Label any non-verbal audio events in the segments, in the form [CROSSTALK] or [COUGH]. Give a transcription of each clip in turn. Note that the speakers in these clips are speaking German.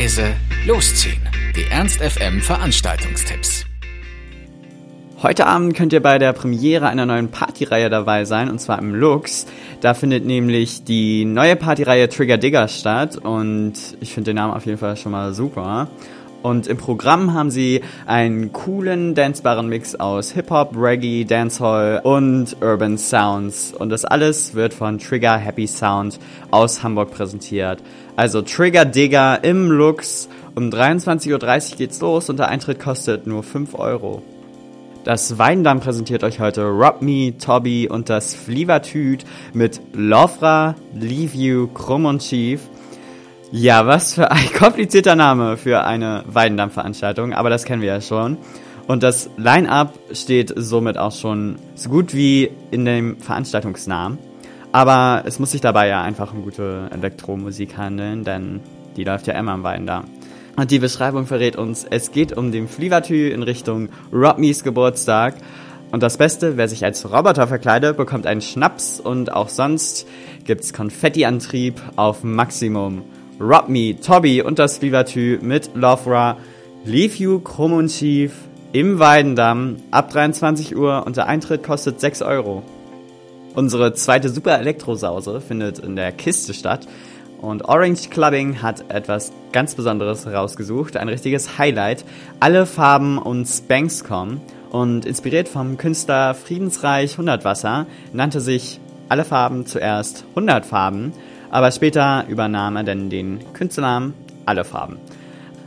leise, losziehen. Die Ernst FM Veranstaltungstipps. Heute Abend könnt ihr bei der Premiere einer neuen Partyreihe dabei sein, und zwar im Lux. Da findet nämlich die neue Partyreihe Trigger Digger statt und ich finde den Namen auf jeden Fall schon mal super. Und im Programm haben sie einen coolen, dancebaren Mix aus Hip-Hop, Reggae, Dancehall und Urban Sounds. Und das alles wird von Trigger Happy Sound aus Hamburg präsentiert. Also Trigger Digger im Lux. Um 23.30 Uhr geht's los und der Eintritt kostet nur 5 Euro. Das Weindamm präsentiert euch heute Rob Me, Toby und das Flievertüt mit Lovra, Leave You, Krumm und Chief. Ja, was für ein [LAUGHS] komplizierter Name für eine Weidendamm-Veranstaltung, aber das kennen wir ja schon. Und das Line-Up steht somit auch schon so gut wie in dem Veranstaltungsnamen. Aber es muss sich dabei ja einfach um gute Elektromusik handeln, denn die läuft ja immer am Weidendamm. Und die Beschreibung verrät uns, es geht um den Flievertü in Richtung Rodmeys Geburtstag. Und das Beste, wer sich als Roboter verkleidet, bekommt einen Schnaps und auch sonst gibt's Konfettiantrieb auf Maximum. Rob Me, Toby und das Vivatü mit Lovra, Leave You, Krumm und Schief im Weidendamm ab 23 Uhr. Und der Eintritt kostet 6 Euro. Unsere zweite Super Elektrosause findet in der Kiste statt. Und Orange Clubbing hat etwas ganz Besonderes rausgesucht, ein richtiges Highlight. Alle Farben und Spanks kommen. Und inspiriert vom Künstler Friedensreich 100 Wasser nannte sich alle Farben zuerst 100 Farben aber später übernahm er dann den Künstlernamen Alle Farben.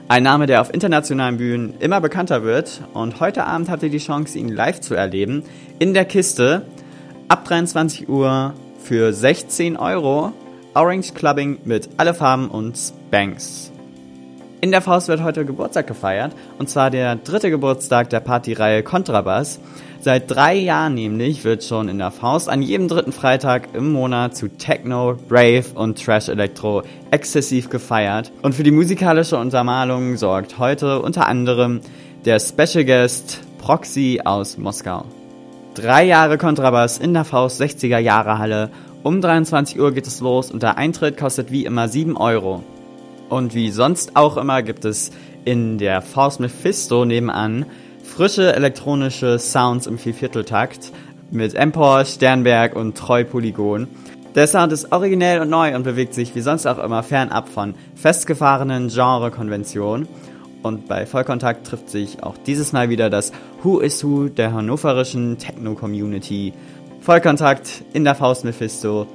Ein Name, der auf internationalen Bühnen immer bekannter wird und heute Abend habt ihr die Chance, ihn live zu erleben. In der Kiste ab 23 Uhr für 16 Euro Orange Clubbing mit Alle Farben und Spanks. In der Faust wird heute Geburtstag gefeiert und zwar der dritte Geburtstag der Partyreihe Kontrabass. Seit drei Jahren nämlich wird schon in der Faust an jedem dritten Freitag im Monat zu Techno, Rave und Trash Electro exzessiv gefeiert. Und für die musikalische Untermalung sorgt heute unter anderem der Special Guest Proxy aus Moskau. Drei Jahre Kontrabass in der Faust 60er Jahre Halle. Um 23 Uhr geht es los und der Eintritt kostet wie immer 7 Euro. Und wie sonst auch immer gibt es in der Faust Mephisto nebenan frische elektronische Sounds im Viervierteltakt mit Empor, Sternberg und Treu Polygon. Der Sound ist originell und neu und bewegt sich wie sonst auch immer fernab von festgefahrenen Genrekonventionen. Und bei Vollkontakt trifft sich auch dieses Mal wieder das Who is Who der hannoverischen Techno-Community. Vollkontakt in der Faust Mephisto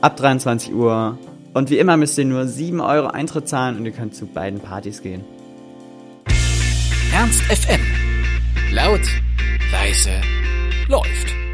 ab 23 Uhr. Und wie immer müsst ihr nur 7 Euro Eintritt zahlen und ihr könnt zu beiden Partys gehen. Ernst FM Laut, leise, läuft.